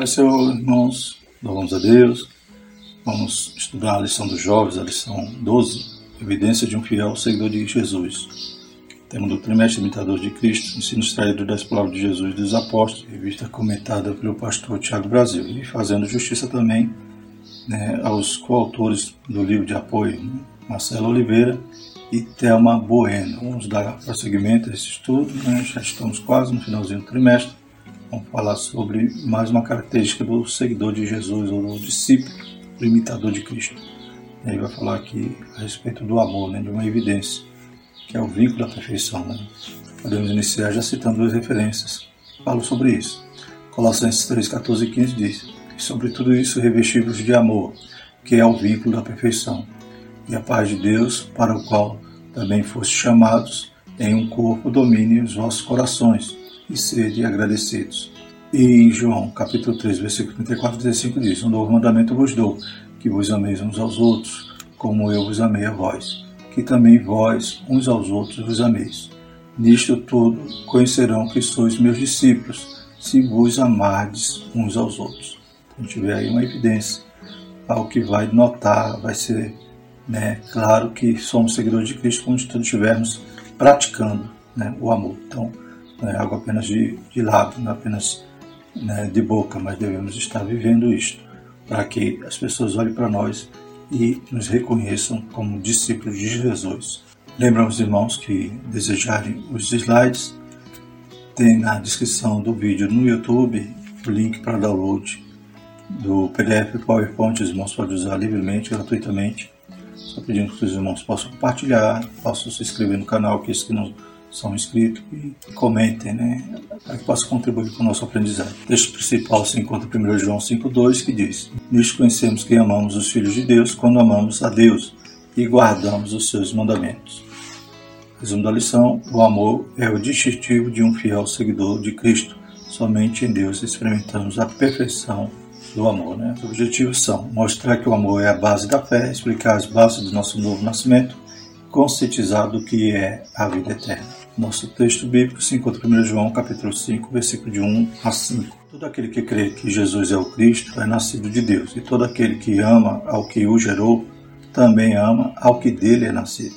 Mas, Senhor, irmãos, louvamos a Deus. Vamos estudar a lição dos jovens, a lição 12, Evidência de um fiel seguidor de Jesus. Tema do trimestre imitador de Cristo, ensino extraído das palavras de Jesus dos apóstolos, revista comentada pelo pastor Tiago Brasil, e fazendo justiça também né, aos coautores do livro de apoio, né, Marcelo Oliveira e Thelma Bueno. Vamos dar prosseguimento a esse estudo, né? já estamos quase no finalzinho do trimestre. Vamos falar sobre mais uma característica do seguidor de Jesus, ou do discípulo, do imitador de Cristo. Ele vai falar aqui a respeito do amor, né? de uma evidência, que é o vínculo da perfeição. Né? Podemos iniciar já citando duas referências. Falo sobre isso. Colossenses 3, 14 e 15 diz: sobre tudo isso revestivos de amor, que é o vínculo da perfeição e a paz de Deus, para o qual também foste chamados, em um corpo domine os vossos corações, e sede agradecidos. E em João, capítulo 3, versículo 34 e 35 diz, Um novo mandamento vos dou, que vos ameis uns aos outros, como eu vos amei a vós, que também vós uns aos outros vos ameis. Nisto tudo conhecerão que sois meus discípulos, se vos amardes uns aos outros. Então tiver aí uma evidência, ao que vai notar, vai ser né? Claro que somos seguidores de Cristo quando estivermos praticando né, o amor. Então, não é algo apenas de, de lado, não é apenas né, de boca, mas devemos estar vivendo isto para que as pessoas olhem para nós e nos reconheçam como discípulos de Jesus. Lembramos, irmãos, que desejarem os slides, tem na descrição do vídeo no YouTube o link para download do PDF PowerPoint, os irmãos podem usar livremente, gratuitamente só pedindo que os irmãos possam compartilhar, possam se inscrever no canal, que esses que não são inscritos, e comentem, né? Para que possam contribuir com o nosso aprendizado. O texto principal se encontra em 1 João 5,2, que diz: Nisto conhecemos que amamos os filhos de Deus quando amamos a Deus e guardamos os seus mandamentos. Resumo da lição: o amor é o distintivo de um fiel seguidor de Cristo. Somente em Deus experimentamos a perfeição do amor. Né? Os objetivos são mostrar que o amor é a base da fé, explicar as bases do nosso novo nascimento, conscientizar do que é a vida eterna. Nosso texto bíblico se encontra em 1 João capítulo 5, versículo de 1 a 5. Todo aquele que crê que Jesus é o Cristo é nascido de Deus, e todo aquele que ama ao que o gerou também ama ao que dele é nascido.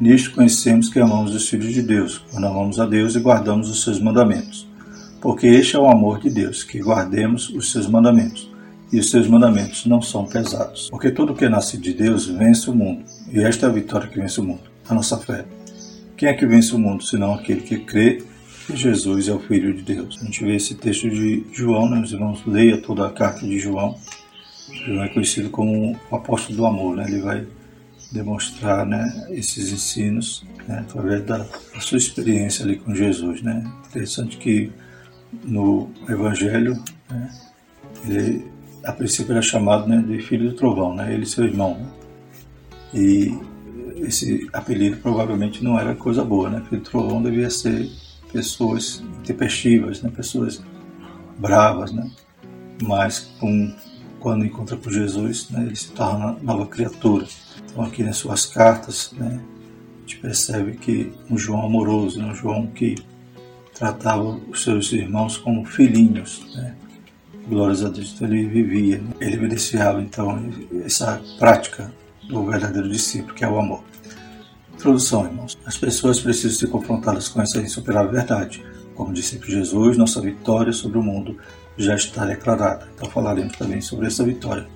Nisto conhecemos que amamos os filhos de Deus, quando amamos a Deus e guardamos os seus mandamentos porque este é o amor de Deus, que guardemos os seus mandamentos. E os seus mandamentos não são pesados. Porque tudo que é nascido de Deus vence o mundo. E esta é a vitória que vence o mundo, a nossa fé. Quem é que vence o mundo, senão aquele que crê que Jesus é o Filho de Deus? A gente vê esse texto de João, né? os irmãos leia toda a carta de João. João é conhecido como o apóstolo do amor, né? ele vai demonstrar né, esses ensinos né, através da, da, sua experiência ali com Jesus. Né? Interessante que no Evangelho, né, ele a princípio era chamado né, de filho do trovão, né, ele e seu irmão. Né, e esse apelido provavelmente não era coisa boa, né? Do trovão devia ser pessoas tempestivas, né, pessoas bravas, né? Mas com, quando encontra com Jesus, né, ele se torna nova criatura. Então aqui nas suas cartas, né, a gente percebe que um João amoroso, né, um João que tratava os seus irmãos como filhinhos. Né? Glórias a Deus. Então ele vivia, né? ele evidenciava então essa prática do verdadeiro discípulo, que é o amor. Introdução, irmãos. As pessoas precisam ser confrontadas com essa insuperável verdade. Como disse Jesus, nossa vitória sobre o mundo já está declarada. Então falaremos também sobre essa vitória.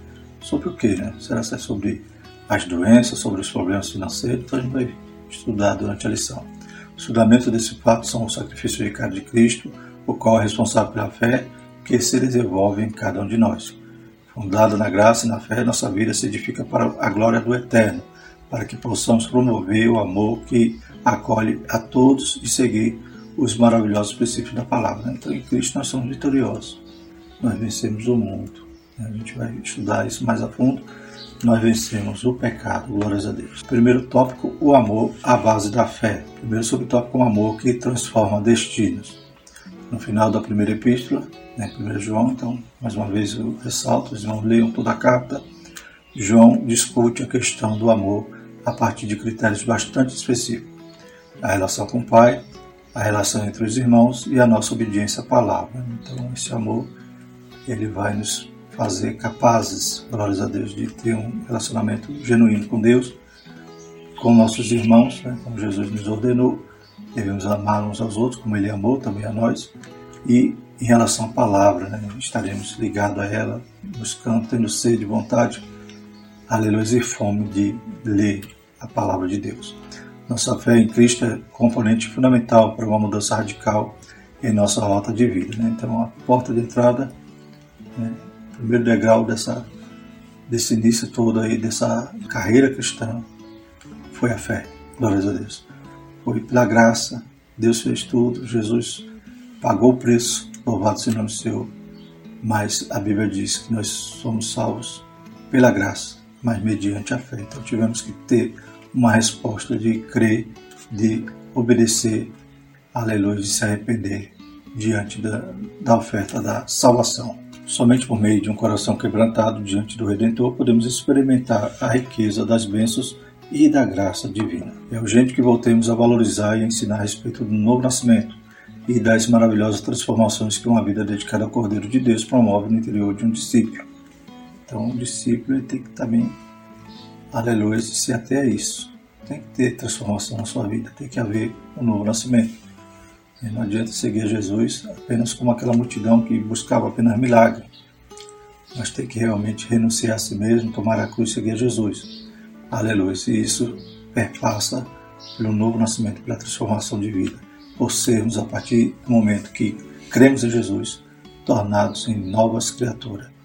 Sobre o que, né? Será que é sobre as doenças, sobre os problemas financeiros? Então a gente vai estudar durante a lição. Os fundamentos desse fato são o sacrifício vicário de Cristo, o qual é responsável pela fé que se desenvolve em cada um de nós. Fundada na graça e na fé, nossa vida se edifica para a glória do Eterno, para que possamos promover o amor que acolhe a todos e seguir os maravilhosos princípios da palavra. Então, em Cristo nós somos vitoriosos. Nós vencemos o mundo. A gente vai estudar isso mais a fundo nós vencemos o pecado, glórias a Deus. Primeiro tópico, o amor, a base da fé. Primeiro subtópico, o amor que transforma destinos. No final da primeira epístola, né, 1 João, então, mais uma vez eu ressalto, os irmãos leiam toda a carta. João discute a questão do amor a partir de critérios bastante específicos. A relação com o Pai, a relação entre os irmãos e a nossa obediência à palavra. Então, esse amor ele vai nos fazer capazes, glórias a Deus, de ter um relacionamento genuíno com Deus, com nossos irmãos, né, como Jesus nos ordenou. Devemos amar uns aos outros, como Ele amou também a nós. E em relação à palavra, né, estaremos ligados a ela, buscando, tendo sede, vontade, aleluia, e fome de ler a palavra de Deus. Nossa fé em Cristo é componente fundamental para uma mudança radical em nossa rota de vida. Né? Então, a porta de entrada né, primeiro degrau dessa, desse início todo aí, dessa carreira cristã, foi a fé. Glórias a Deus. Foi pela graça, Deus fez tudo, Jesus pagou o preço, louvado seja o nome seu. Mas a Bíblia diz que nós somos salvos pela graça, mas mediante a fé. Então tivemos que ter uma resposta de crer, de obedecer, aleluia, de se arrepender diante da, da oferta da salvação. Somente por meio de um coração quebrantado diante do Redentor podemos experimentar a riqueza das bênçãos e da graça divina. É urgente que voltemos a valorizar e ensinar a respeito do novo nascimento e das maravilhosas transformações que uma vida dedicada ao Cordeiro de Deus promove no interior de um discípulo. Então, o discípulo tem que também, aleluia, se até a isso. Tem que ter transformação na sua vida, tem que haver um novo nascimento. Não adianta seguir Jesus apenas como aquela multidão que buscava apenas milagre. Mas tem que realmente renunciar a si mesmo, tomar a cruz e seguir Jesus. Aleluia. E isso perpassa pelo novo nascimento, pela transformação de vida. Por sermos, a partir do momento que cremos em Jesus, tornados em novas criaturas.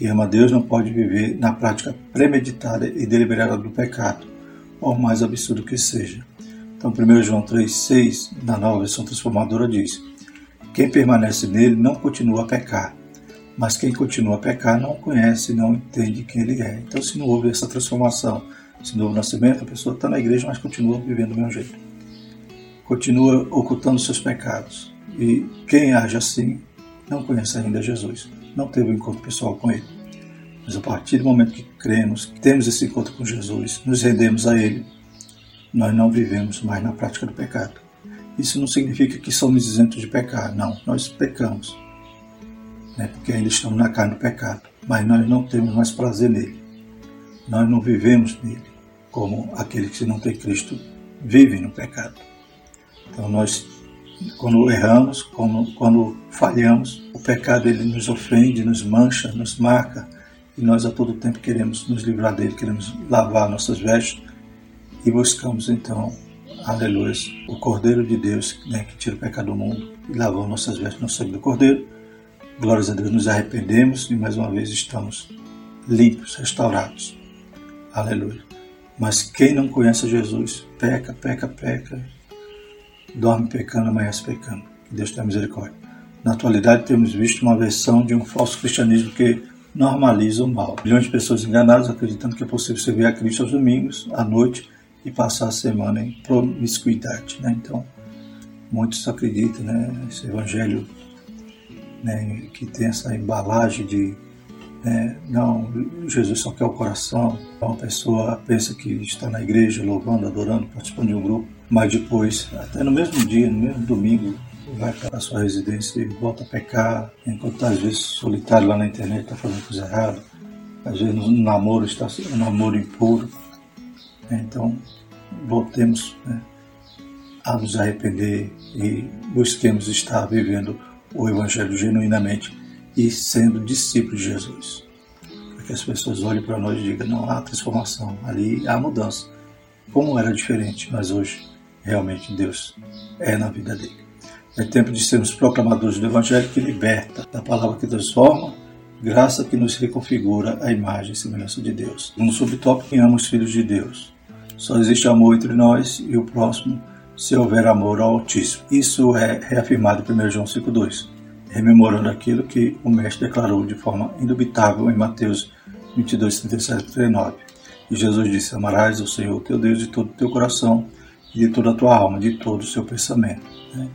Que ama Deus não pode viver na prática premeditada e deliberada do pecado, por mais absurdo que seja. Então, 1 João 3,6, na nova versão transformadora, diz: Quem permanece nele não continua a pecar, mas quem continua a pecar não conhece não entende quem ele é. Então, se não houve essa transformação, esse novo nascimento, a pessoa está na igreja, mas continua vivendo do mesmo jeito. Continua ocultando seus pecados. E quem age assim não conhece ainda Jesus, não teve um encontro pessoal com ele. Mas a partir do momento que cremos, que temos esse encontro com Jesus, nos rendemos a ele nós não vivemos mais na prática do pecado. Isso não significa que somos isentos de pecar, não, nós pecamos, né, porque ainda estamos na carne do pecado, mas nós não temos mais prazer nele, nós não vivemos nele, como aquele que não tem Cristo vive no pecado. Então nós, quando erramos, quando, quando falhamos, o pecado ele nos ofende, nos mancha, nos marca, e nós a todo tempo queremos nos livrar dele, queremos lavar nossas vestes, e buscamos então, aleluia, o Cordeiro de Deus né, que tira o pecado do mundo e lavou nossas vestes no sangue do Cordeiro. Glórias a Deus, nos arrependemos e mais uma vez estamos limpos, restaurados. Aleluia. Mas quem não conhece Jesus, peca, peca, peca, dorme pecando, amanhece pecando. Que Deus tenha misericórdia. Na atualidade temos visto uma versão de um falso cristianismo que normaliza o mal. Milhões de pessoas enganadas acreditando que é possível servir a Cristo aos domingos, à noite, e passar a semana em promiscuidade. Né? Então, muitos acreditam né, esse evangelho né, que tem essa embalagem de né, não, Jesus só quer o coração. Então, a pessoa pensa que está na igreja louvando, adorando, participando de um grupo, mas depois, até no mesmo dia, no mesmo domingo, vai para a sua residência e volta a pecar, enquanto às vezes solitário lá na internet, está fazendo coisa errada, às vezes no namoro está um namoro impuro. Então, voltemos né, a nos arrepender e busquemos estar vivendo o Evangelho genuinamente e sendo discípulos de Jesus. Para que as pessoas olhem para nós e digam: não há transformação, ali há mudança. Como era diferente, mas hoje realmente Deus é na vida dele. É tempo de sermos proclamadores do Evangelho que liberta, da palavra que transforma graça que nos reconfigura a imagem e semelhança de Deus. No subtópico, quem ama os filhos de Deus. Só existe amor entre nós e o próximo se houver amor ao Altíssimo. Isso é reafirmado em 1 João 5,2, rememorando aquilo que o Mestre declarou de forma indubitável em Mateus 22, 37 39. E Jesus disse: Amarás o Senhor teu Deus de todo o teu coração, de toda a tua alma, de todo o seu pensamento. Né?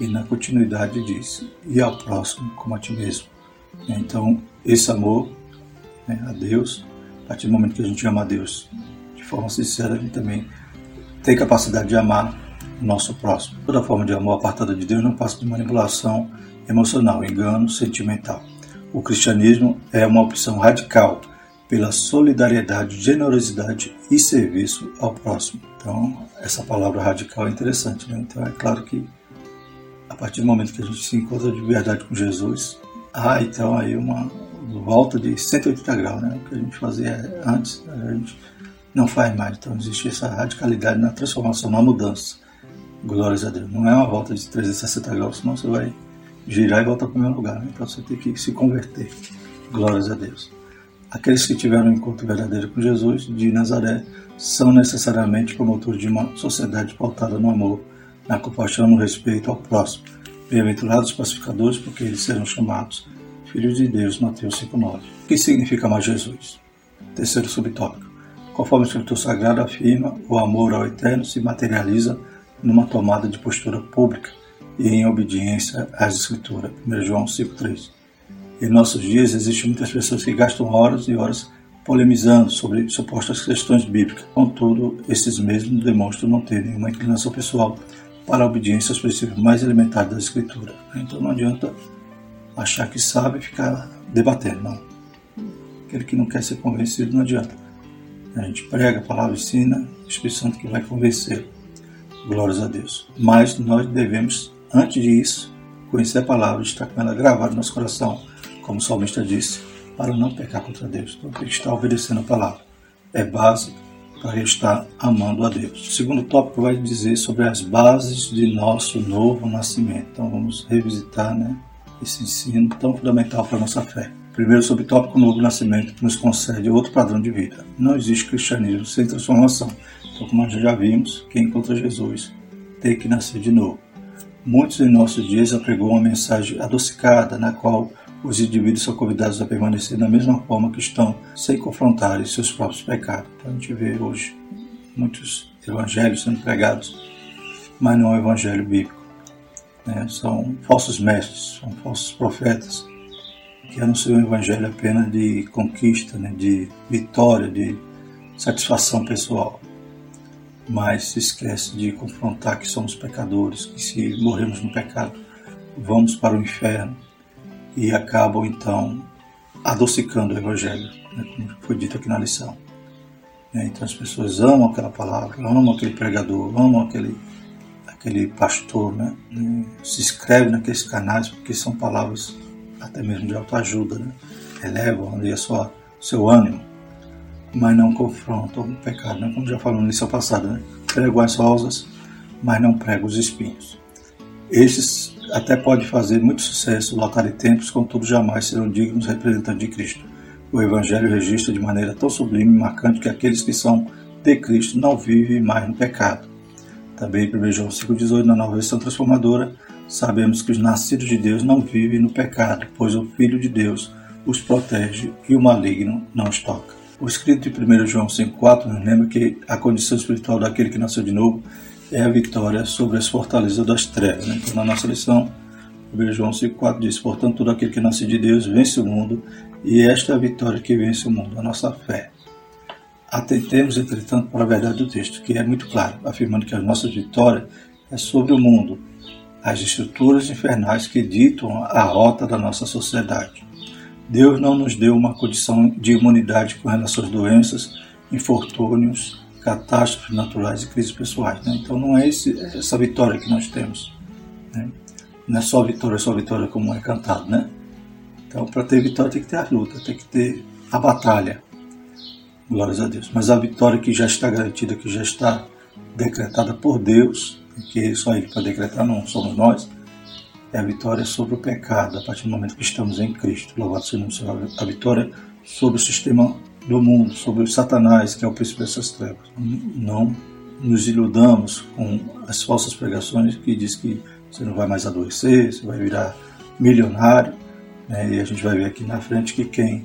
E na continuidade diz: E ao próximo como a ti mesmo. Então, esse amor né, a Deus, a partir do momento que a gente ama a Deus de forma sincera, a gente também tem capacidade de amar o nosso próximo. Toda forma de amor apartada de Deus não passa de manipulação emocional, engano sentimental. O cristianismo é uma opção radical pela solidariedade, generosidade e serviço ao próximo. Então, essa palavra radical é interessante. Né? Então, é claro que a partir do momento que a gente se encontra de verdade com Jesus, há então aí uma volta de 180 graus, né? O que a gente fazia antes, a gente não faz mais. Então, existe essa radicalidade na transformação, na mudança. Glórias a Deus. Não é uma volta de 360 graus, senão você vai girar e voltar para o mesmo lugar. Né? Então, você tem que se converter. Glórias a Deus. Aqueles que tiveram um encontro verdadeiro com Jesus de Nazaré são necessariamente promotores de uma sociedade pautada no amor, na compaixão, no respeito ao próximo. Bem-aventurados os pacificadores, porque eles serão chamados filhos de Deus, Mateus 5,9. O que significa mais Jesus? Terceiro subtópico. Conforme a Escritura Sagrada afirma, o amor ao Eterno se materializa numa tomada de postura pública e em obediência às Escrituras. 1 João 5,3. Em nossos dias existem muitas pessoas que gastam horas e horas polemizando sobre supostas questões bíblicas. Contudo, esses mesmos demonstram não ter nenhuma inclinação pessoal para a obediência aos princípios mais elementares da Escritura. Então não adianta achar que sabe e ficar debatendo, não. Aquele que não quer ser convencido não adianta. A gente prega a palavra, ensina, o Espírito Santo que vai convencer. Glórias a Deus. Mas nós devemos, antes disso, conhecer a palavra estar com ela gravada no nosso coração, como o salmista disse, para não pecar contra Deus. Então que estar obedecendo a palavra. É base para estar amando a Deus. O segundo tópico vai dizer sobre as bases de nosso novo nascimento. Então vamos revisitar né, esse ensino tão fundamental para a nossa fé. Primeiro, subtópico novo nascimento, que nos concede outro padrão de vida. Não existe cristianismo sem transformação. Então, como nós já vimos, quem encontra Jesus tem que nascer de novo. Muitos em nossos dias apregou uma mensagem adocicada, na qual os indivíduos são convidados a permanecer da mesma forma que estão, sem confrontar seus próprios pecados. Então, a gente vê hoje muitos evangelhos sendo pregados, mas não é o evangelho bíblico. Né? São falsos mestres, são falsos profetas que anunciam o evangelho apenas de conquista, né? de vitória, de satisfação pessoal. Mas se esquece de confrontar que somos pecadores, que se morremos no pecado, vamos para o inferno e acabam então adocicando o evangelho, né? como foi dito aqui na lição. Né? Então as pessoas amam aquela palavra, amam aquele pregador, amam aquele aquele pastor, né? Se inscreve naqueles canais porque são palavras até mesmo de autoajuda, né? Elevam ali a sua, seu ânimo, mas não confrontam o pecado, né? Como já falamos na lição passada, né? Pregam as rosas, mas não pregam os espinhos. Esses até podem fazer muito sucesso, local e tempos, contudo jamais serão dignos representantes de Cristo. O Evangelho registra de maneira tão sublime e marcante que aqueles que são de Cristo não vivem mais no pecado também 1 João 5,18, na nova versão transformadora, sabemos que os nascidos de Deus não vivem no pecado, pois o Filho de Deus os protege e o maligno não os toca. O escrito de 1 João 5,4 nos lembra que a condição espiritual daquele que nasceu de novo é a vitória sobre as fortalezas das trevas. Né? Então, na nossa lição, 1 João 5,4 diz: Portanto, todo aquele que nasce de Deus vence o mundo, e esta é a vitória que vence o mundo, a nossa fé. Atentemos, entretanto, para a verdade do texto, que é muito claro, afirmando que a nossa vitória é sobre o mundo, as estruturas infernais que ditam a rota da nossa sociedade. Deus não nos deu uma condição de imunidade com relação às doenças, infortúnios, catástrofes naturais e crises pessoais. Né? Então não é esse, essa vitória que nós temos. Né? Não é só vitória, só vitória como é cantado. Né? Então para ter vitória tem que ter a luta, tem que ter a batalha. Glórias a Deus. Mas a vitória que já está garantida, que já está decretada por Deus, que só Ele pode decretar, não somos nós, é a vitória sobre o pecado, a partir do momento que estamos em Cristo. Louvado seja o Senhor. A vitória sobre o sistema do mundo, sobre o Satanás, que é o príncipe dessas trevas. Não nos iludamos com as falsas pregações que diz que você não vai mais adoecer, você vai virar milionário. Né? E a gente vai ver aqui na frente que quem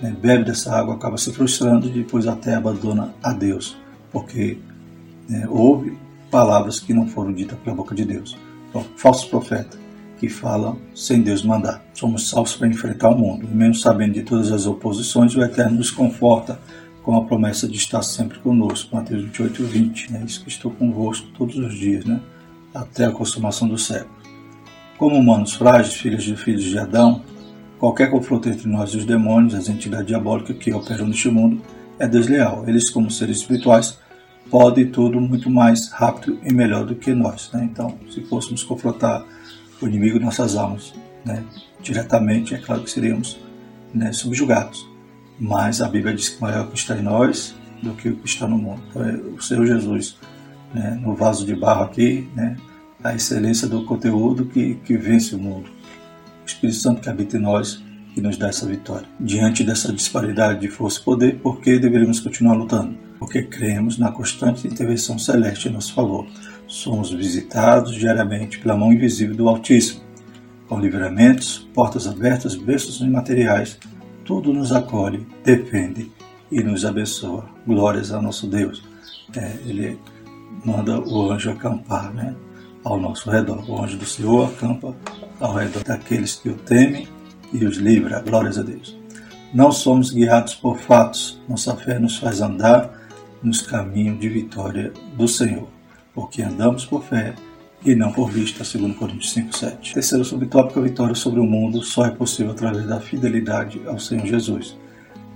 né, bebe dessa água, acaba se frustrando e depois até abandona a Deus, porque né, houve palavras que não foram ditas pela boca de Deus. Então, falsos profetas que falam sem Deus mandar. Somos salvos para enfrentar o mundo, e mesmo sabendo de todas as oposições, o Eterno nos conforta com a promessa de estar sempre conosco. Mateus 28, 20. É isso que estou convosco todos os dias, né? até a consumação do século. Como humanos frágeis, filhos de filhos de Adão, Qualquer confronto entre nós e os demônios, as entidades diabólicas que operam neste mundo, é desleal. Eles, como seres espirituais, podem tudo muito mais rápido e melhor do que nós. Né? Então, se fôssemos confrontar o inimigo de nossas almas né, diretamente, é claro que seríamos né, subjugados. Mas a Bíblia diz que maior que está em nós do que o que está no mundo. Então, é o Senhor Jesus, né, no vaso de barro aqui, né, a excelência do conteúdo que, que vence o mundo. O Espírito Santo que habita em nós e nos dá essa vitória. Diante dessa disparidade de força e poder, por que deveríamos continuar lutando? Porque cremos na constante intervenção celeste em nosso favor. Somos visitados diariamente pela mão invisível do Altíssimo, com livramentos, portas abertas, bênçãos imateriais, tudo nos acolhe, defende e nos abençoa. Glórias ao nosso Deus. É, ele manda o anjo acampar né, ao nosso redor. O anjo do Senhor acampa ao redor daqueles que o temem e os livra. Glórias a Deus. Não somos guiados por fatos, nossa fé nos faz andar nos caminhos de vitória do Senhor, porque andamos por fé e não por vista, segundo Coríntios 5:7. Terceiro subtópico, a vitória sobre o mundo só é possível através da fidelidade ao Senhor Jesus.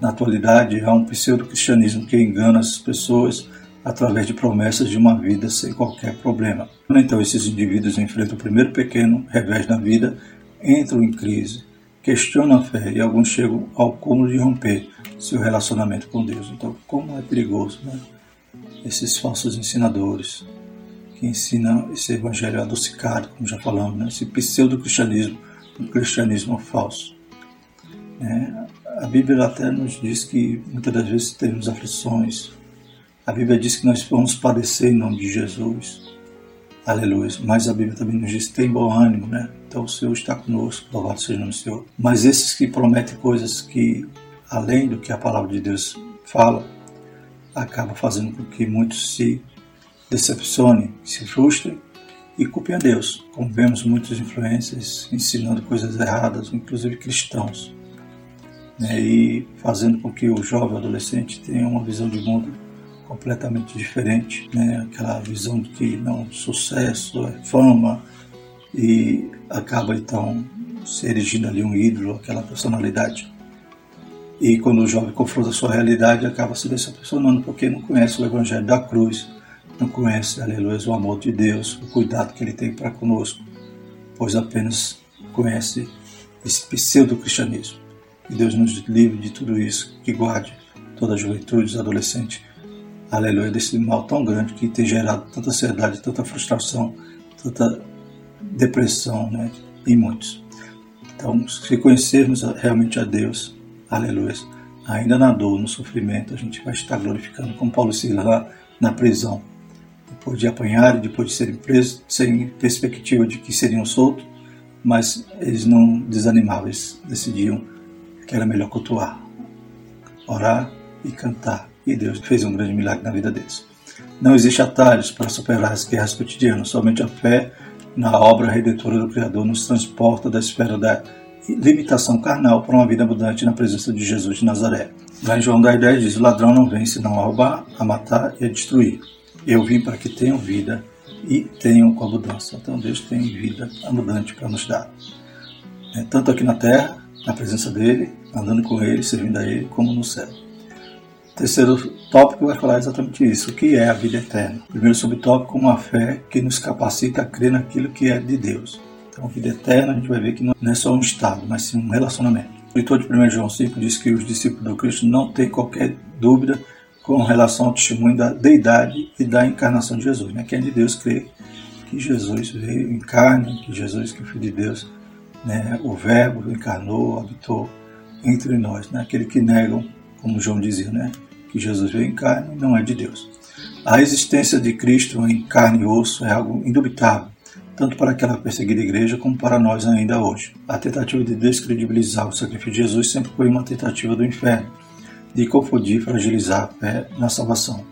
Na atualidade, há um pseudo-cristianismo que engana as pessoas através de promessas de uma vida sem qualquer problema. Então, esses indivíduos enfrentam o primeiro pequeno revés na vida, entram em crise, questionam a fé e alguns chegam ao cúmulo de romper seu relacionamento com Deus. Então, como é perigoso, né? Esses falsos ensinadores que ensinam esse evangelho adocicado, como já falamos, né? esse pseudo-cristianismo, um cristianismo falso. É, a Bíblia até nos diz que muitas das vezes temos aflições. A Bíblia diz que nós vamos padecer em nome de Jesus. Aleluia. Mas a Bíblia também nos diz tem bom ânimo, né? Então o Senhor está conosco, louvado seja o nome do Senhor. Mas esses que prometem coisas que, além do que a palavra de Deus fala, acaba fazendo com que muitos se decepcionem, se frustrem e culpem a Deus. Como vemos muitas influências ensinando coisas erradas, inclusive cristãos né, e fazendo com que o jovem adolescente tenha uma visão de mundo completamente diferente, né, aquela visão de que não sucesso é fama e acaba então se erigindo ali um ídolo, aquela personalidade. E quando o jovem confronta a sua realidade, acaba se decepcionando porque não conhece o evangelho da cruz, não conhece, aleluia, o amor de Deus, o cuidado que ele tem para conosco, pois apenas conhece esse pseudo-cristianismo. Que Deus nos livre de tudo isso, que guarde toda a juventude, os adolescentes, aleluia, desse mal tão grande que tem gerado tanta ansiedade, tanta frustração, tanta depressão né, em muitos. Então, se conhecermos realmente a Deus, aleluia, ainda na dor, no sofrimento, a gente vai estar glorificando, como Paulo se lá na prisão, de apanhar e depois de serem presos, sem perspectiva de que seriam soltos, mas eles não desanimavam, eles decidiam que era melhor cultuar, orar e cantar. E Deus fez um grande milagre na vida deles. Não existe atalhos para superar as guerras cotidianas, somente a fé na obra redentora do Criador nos transporta da esfera da limitação carnal para uma vida abundante na presença de Jesus de Nazaré. Lá em João 10, diz: O ladrão não vem senão a roubar, a matar e a destruir. Eu vim para que tenham vida e tenham com abundância. Então Deus tem vida abundante para nos dar. É, tanto aqui na terra na presença dele, andando com ele, servindo a ele, como no céu. terceiro tópico vai falar exatamente isso: o que é a vida eterna. primeiro subtópico, uma fé que nos capacita a crer naquilo que é de Deus. Então, a vida eterna, a gente vai ver que não é só um estado, mas sim um relacionamento. O leitor de 1 João 5 diz que os discípulos do Cristo não têm qualquer dúvida com relação ao testemunho da deidade e da encarnação de Jesus. Né? Quem é de Deus crê que Jesus veio em carne, que Jesus, que é o Filho de Deus, né, o Verbo encarnou, habitou entre nós. Né, aquele que negam, como João dizia, né, que Jesus veio em carne não é de Deus. A existência de Cristo em carne e osso é algo indubitável, tanto para aquela perseguida igreja como para nós ainda hoje. A tentativa de descredibilizar o sacrifício de Jesus sempre foi uma tentativa do inferno, de confundir e fragilizar a fé na salvação.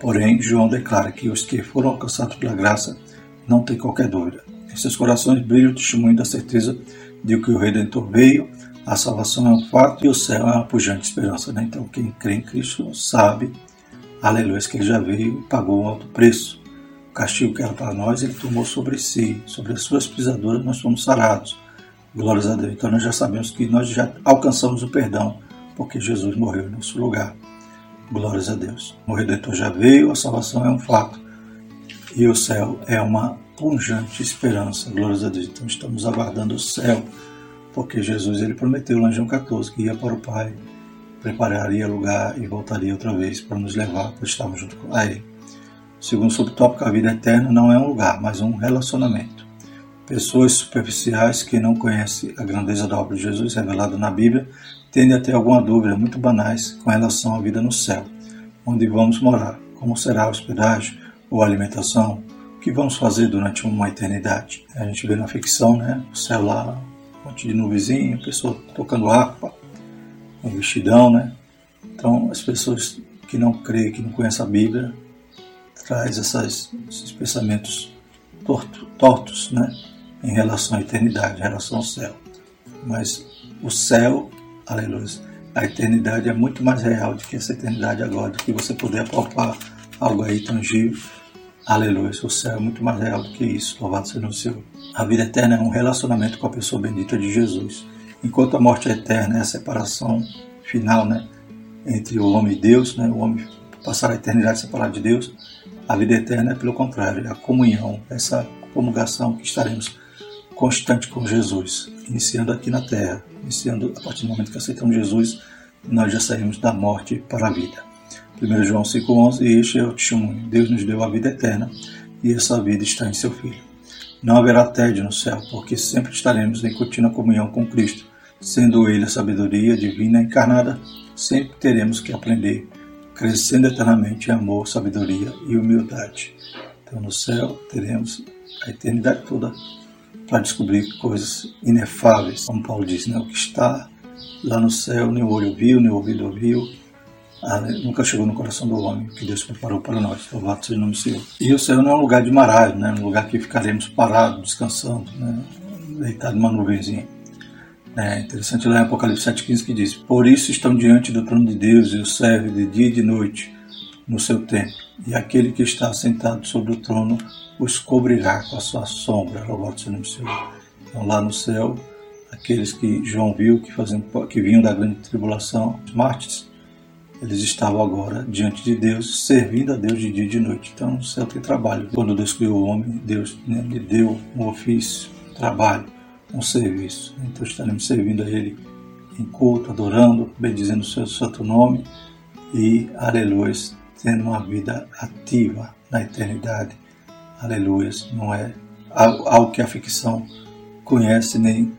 Porém, João declara que os que foram alcançados pela graça não têm qualquer dúvida. Em seus corações brilha o testemunho da certeza de que o Redentor veio, a salvação é um fato e o céu é uma pujante esperança. Né? Então, quem crê em Cristo sabe, aleluia, que ele já veio e pagou um alto preço. O castigo que era para nós, ele tomou sobre si, sobre as suas pisaduras, nós fomos sarados. Glórias a Deus. Então nós já sabemos que nós já alcançamos o perdão porque Jesus morreu em nosso lugar. Glórias a Deus. O Redentor já veio, a salvação é um fato. E o céu é uma pungente esperança. Glórias a Deus. Então estamos aguardando o céu, porque Jesus ele prometeu lá em João 14 que ia para o Pai, prepararia lugar e voltaria outra vez para nos levar para estarmos junto com Ele. Segundo o subtópico, a vida eterna não é um lugar, mas um relacionamento. Pessoas superficiais que não conhecem a grandeza da obra de Jesus revelada na Bíblia tendem a ter alguma dúvida muito banais com relação à vida no céu, onde vamos morar, como será a hospedagem ou a alimentação, o que vamos fazer durante uma eternidade. A gente vê na ficção, né, o céu lá, um monte de nuvezinho, pessoa tocando harpa, um vestidão, né? Então, as pessoas que não creem, que não conhecem a Bíblia, traz essas, esses pensamentos torto, tortos, né? Em relação à eternidade, em relação ao céu. Mas o céu Aleluia. A eternidade é muito mais real do que essa eternidade agora, do que você poder apalpar algo aí tangível. Aleluia. O céu é muito mais real do que isso. Louvado seja o Senhor. A vida eterna é um relacionamento com a pessoa bendita de Jesus. Enquanto a morte é eterna é a separação final, né? Entre o homem e Deus, né? O homem passar a eternidade separado de Deus. A vida eterna é pelo contrário, é a comunhão, essa comungação que estaremos constante com Jesus, iniciando aqui na terra, iniciando a partir do momento que aceitamos Jesus, nós já saímos da morte para a vida. 1 João 5,11 E este é o testemunho: Deus nos deu a vida eterna e essa vida está em seu Filho. Não haverá tédio no céu, porque sempre estaremos em contínua comunhão com Cristo, sendo Ele a sabedoria divina encarnada, sempre teremos que aprender, crescendo eternamente em amor, sabedoria e humildade. Então no céu teremos a eternidade toda para descobrir coisas inefáveis, como Paulo diz, né? o que está lá no céu, nem o olho viu, nem o ouvido ouviu, ah, nunca chegou no coração do homem, que Deus preparou para nós. Louvado seja o nome do Senhor. E o céu não é um lugar de marasmo, né? um lugar que ficaremos parados, descansando, né? deitado numa nuvenzinha. É interessante lá em Apocalipse 7,15 que diz: Por isso estão diante do trono de Deus e o servem de dia e de noite no seu templo, e aquele que está sentado sobre o trono os cobrirá com a sua sombra. Então, lá no céu, aqueles que João viu, que, faziam, que vinham da grande tribulação, os mártires, eles estavam agora diante de Deus, servindo a Deus de dia e de noite. Então, no céu tem trabalho. Quando Deus criou o homem, Deus né, lhe deu um ofício, um trabalho, um serviço. Então, estaremos servindo a Ele em culto, adorando, bendizendo o seu santo nome e, aleluia, tendo uma vida ativa na eternidade aleluia, não é algo que a ficção conhece nem,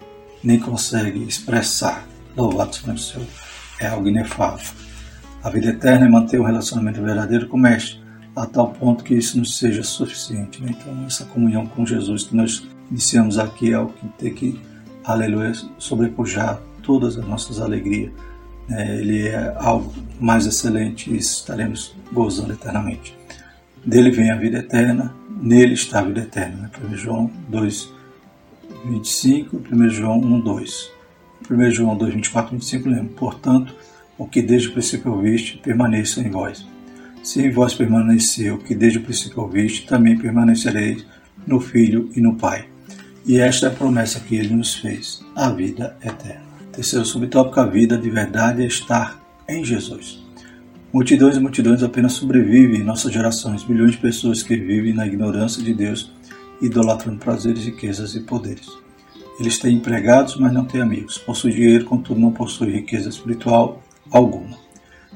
nem consegue expressar. Louvado seja o Senhor, é algo inefável. A vida eterna é manter um relacionamento verdadeiro com o Mestre, a tal ponto que isso nos seja suficiente. Então, essa comunhão com Jesus que nós iniciamos aqui é o que tem que, aleluia, sobrepujar todas as nossas alegrias. Né? Ele é algo mais excelente e estaremos gozando eternamente. Dele vem a vida eterna, nele está a vida eterna. 1 né? João 2, 25, 1 João 1, 2. 1 João 2, 24, 25, lembra? Portanto, o que desde o princípio ouviste, permaneça em vós. Se em vós permaneceu o que desde o princípio ouviste, também permanecereis no Filho e no Pai. E esta é a promessa que ele nos fez, a vida eterna. Terceiro subtópico, a vida de verdade é estar em Jesus. Multidões e multidões apenas sobrevivem em nossas gerações, milhões de pessoas que vivem na ignorância de Deus, idolatrando prazeres, riquezas e poderes. Eles têm empregados, mas não têm amigos. Possuem dinheiro, contudo não possuem riqueza espiritual alguma.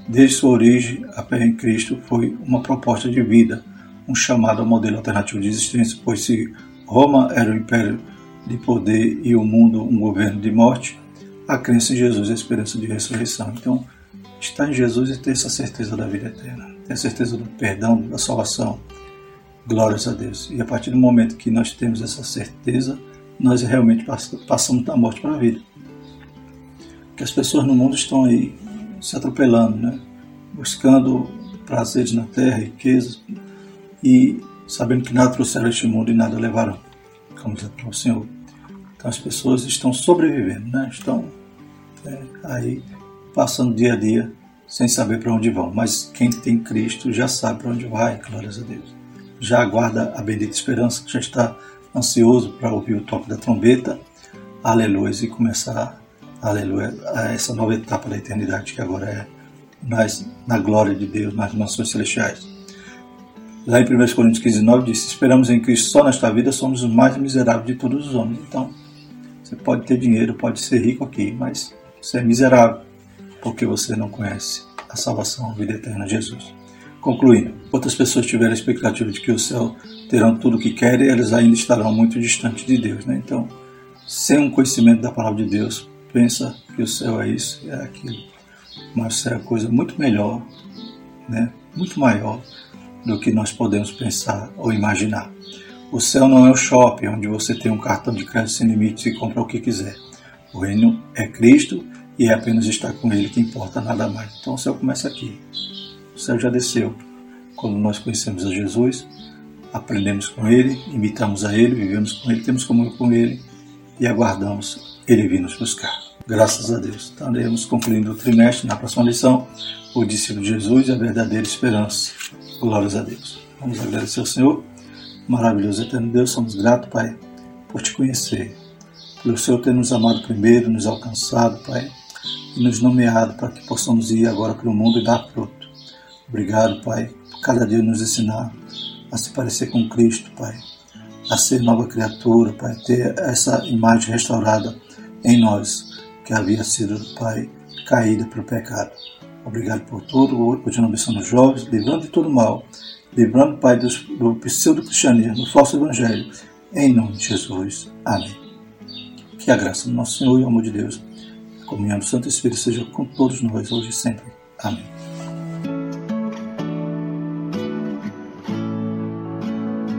Desde sua origem, a fé em Cristo foi uma proposta de vida, um chamado ao modelo alternativo de existência, pois se Roma era um império de poder e o mundo um governo de morte, a crença em Jesus a esperança de ressurreição. Então, estar em Jesus e ter essa certeza da vida eterna, ter a certeza do perdão, da salvação. Glórias a Deus. E a partir do momento que nós temos essa certeza, nós realmente passamos da morte para a vida. Que as pessoas no mundo estão aí se atropelando, né? buscando prazeres na terra, riquezas, e sabendo que nada trouxeram este mundo e nada levarão, como diz o Senhor. Então as pessoas estão sobrevivendo, né? estão é, aí passando dia a dia sem saber para onde vão. Mas quem tem Cristo já sabe para onde vai, glórias a Deus. Já aguarda a bendita esperança, já está ansioso para ouvir o toque da trombeta. aleluia, e começar, aleluia, essa nova etapa da eternidade que agora é nas, na glória de Deus, nas mansões celestiais. Lá em 1 Coríntios 15, 9 diz: Esperamos em Cristo só nesta vida, somos os mais miseráveis de todos os homens. Então, você pode ter dinheiro, pode ser rico aqui, mas você é miserável porque você não conhece a salvação, a vida eterna, Jesus. Concluindo, outras pessoas tiveram a expectativa de que o céu terão tudo o que querem, elas ainda estarão muito distantes de Deus. Né? Então, sem um conhecimento da palavra de Deus, pensa que o céu é isso, é aquilo. Mas o céu é coisa muito melhor, né? muito maior do que nós podemos pensar ou imaginar. O céu não é o shopping onde você tem um cartão de crédito sem limites e compra o que quiser. O reino é Cristo e é apenas estar com Ele que importa nada mais. Então o céu começa aqui. O céu já desceu. Quando nós conhecemos a Jesus, aprendemos com Ele, imitamos a Ele, vivemos com Ele, temos comunhão com Ele e aguardamos Ele vir nos buscar. Graças a Deus. Estaremos concluindo o trimestre na próxima lição. O discípulo de Jesus e a verdadeira esperança. Glórias a Deus. Vamos agradecer ao Senhor. Maravilhoso eterno Deus, somos gratos, Pai, por te conhecer, pelo Senhor ter nos amado primeiro, nos alcançado, Pai, e nos nomeado para que possamos ir agora pelo mundo e dar fruto. Obrigado, Pai, por cada dia nos ensinar a se parecer com Cristo, Pai, a ser nova criatura, Pai, ter essa imagem restaurada em nós que havia sido, Pai, caída pelo pecado. Obrigado por tudo, continua abençoando os jovens, livrando de todo mal, livrando, Pai, do, do pseudo-cristianismo, do falso evangelho, em nome de Jesus. Amém. Que a graça do nosso Senhor e o amor de Deus, a comunhão do Santo Espírito seja com todos nós, hoje e sempre. Amém.